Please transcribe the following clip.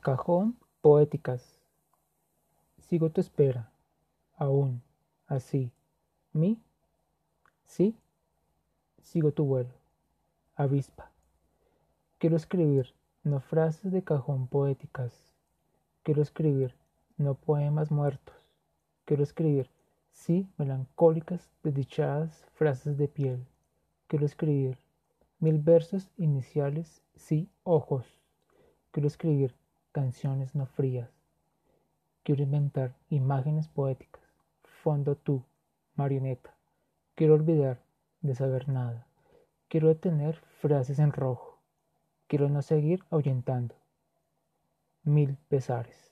Cajón Poéticas. Sigo tu espera, aún, así. ¿Mi? ¿Sí? Sigo tu vuelo. Avispa. Quiero escribir no frases de cajón poéticas. Quiero escribir no poemas muertos. Quiero escribir, sí, melancólicas, desdichadas frases de piel. Quiero escribir mil versos iniciales, sí, ojos. Quiero escribir canciones no frías. Quiero inventar imágenes poéticas. Fondo tú, marioneta. Quiero olvidar de saber nada. Quiero detener frases en rojo. Quiero no seguir ahuyentando. Mil pesares.